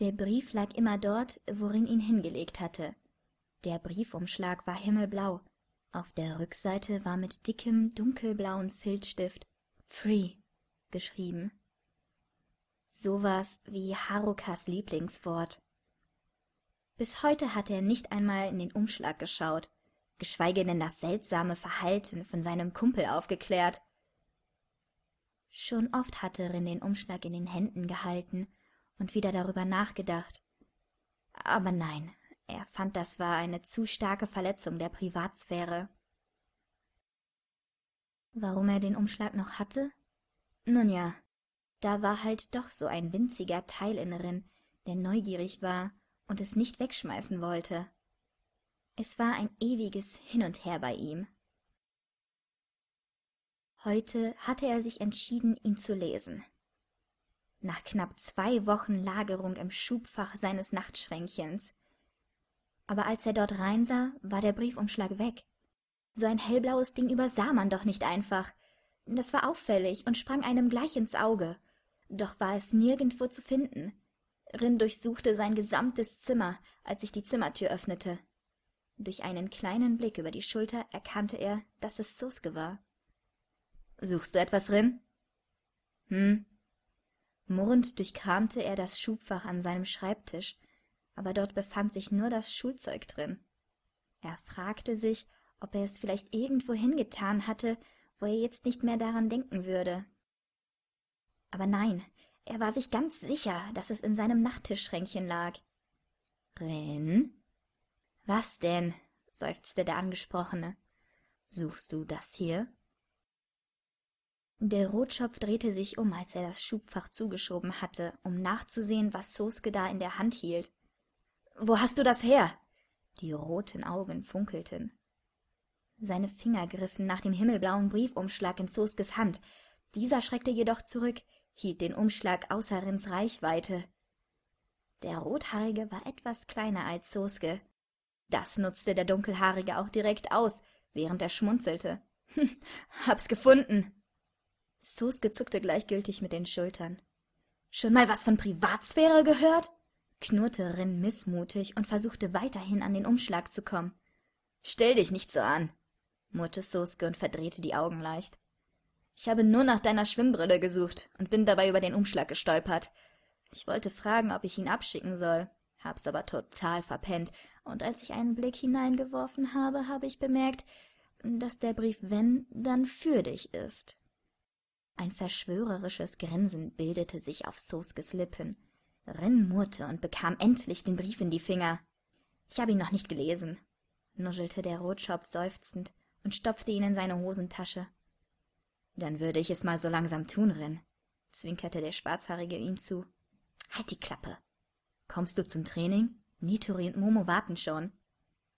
Der Brief lag immer dort, worin ihn hingelegt hatte. Der Briefumschlag war himmelblau. Auf der Rückseite war mit dickem, dunkelblauen Filzstift Free geschrieben. So was wie Harukas Lieblingswort. Bis heute hatte er nicht einmal in den Umschlag geschaut, geschweige denn das seltsame Verhalten von seinem Kumpel aufgeklärt. Schon oft hatte Rin den Umschlag in den Händen gehalten und wieder darüber nachgedacht. Aber nein, er fand, das war eine zu starke Verletzung der Privatsphäre. Warum er den Umschlag noch hatte? Nun ja, da war halt doch so ein winziger Teil innerin, der neugierig war und es nicht wegschmeißen wollte. Es war ein ewiges Hin und Her bei ihm. Heute hatte er sich entschieden, ihn zu lesen. Nach knapp zwei Wochen Lagerung im Schubfach seines Nachtschränkchens. Aber als er dort reinsah, war der Briefumschlag weg. So ein hellblaues Ding übersah man doch nicht einfach. Das war auffällig und sprang einem gleich ins Auge. Doch war es nirgendwo zu finden. Rin durchsuchte sein gesamtes Zimmer, als sich die Zimmertür öffnete. Durch einen kleinen Blick über die Schulter erkannte er, dass es Suske war. Suchst du etwas, Rin? Hm. Murrend durchkramte er das Schubfach an seinem Schreibtisch, aber dort befand sich nur das Schulzeug drin. Er fragte sich, ob er es vielleicht irgendwo hingetan hatte, wo er jetzt nicht mehr daran denken würde. Aber nein, er war sich ganz sicher, dass es in seinem Nachttischschränkchen lag. Ren? Was denn? seufzte der Angesprochene. Suchst du das hier? Der Rotschopf drehte sich um, als er das Schubfach zugeschoben hatte, um nachzusehen, was Soske da in der Hand hielt. Wo hast du das her? Die roten Augen funkelten. Seine Finger griffen nach dem himmelblauen Briefumschlag in Soskes Hand. Dieser schreckte jedoch zurück, hielt den Umschlag außer Rins Reichweite. Der Rothaarige war etwas kleiner als Soske. Das nutzte der Dunkelhaarige auch direkt aus, während er schmunzelte. Hm, hab's gefunden. Soske zuckte gleichgültig mit den Schultern. Schon mal was von Privatsphäre gehört? knurrte Rin missmutig und versuchte weiterhin an den Umschlag zu kommen. Stell dich nicht so an, murrte Soske und verdrehte die Augen leicht. Ich habe nur nach deiner Schwimmbrille gesucht und bin dabei über den Umschlag gestolpert. Ich wollte fragen, ob ich ihn abschicken soll, hab's aber total verpennt, und als ich einen Blick hineingeworfen habe, habe ich bemerkt, dass der Brief wenn, dann für dich ist. Ein verschwörerisches Grinsen bildete sich auf Soskes Lippen. Rin murrte und bekam endlich den Brief in die Finger. Ich habe ihn noch nicht gelesen, nuschelte der Rotschopf seufzend und stopfte ihn in seine Hosentasche. Dann würde ich es mal so langsam tun, Rin, zwinkerte der Schwarzhaarige ihm zu. Halt die Klappe. Kommst du zum Training? Nitori und Momo warten schon.